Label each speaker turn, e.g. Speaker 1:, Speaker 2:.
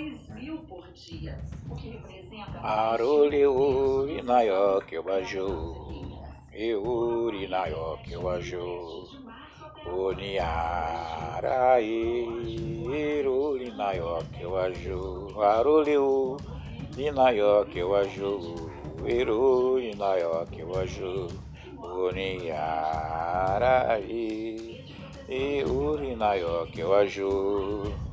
Speaker 1: 2 mil por dia, o que representa...
Speaker 2: Arole uri nayo que baju, e uri nayo que baju, uniara e uri nayo que baju, arole uri nayo que baju, e uri nayo que baju, uniara e uri nayo que baju.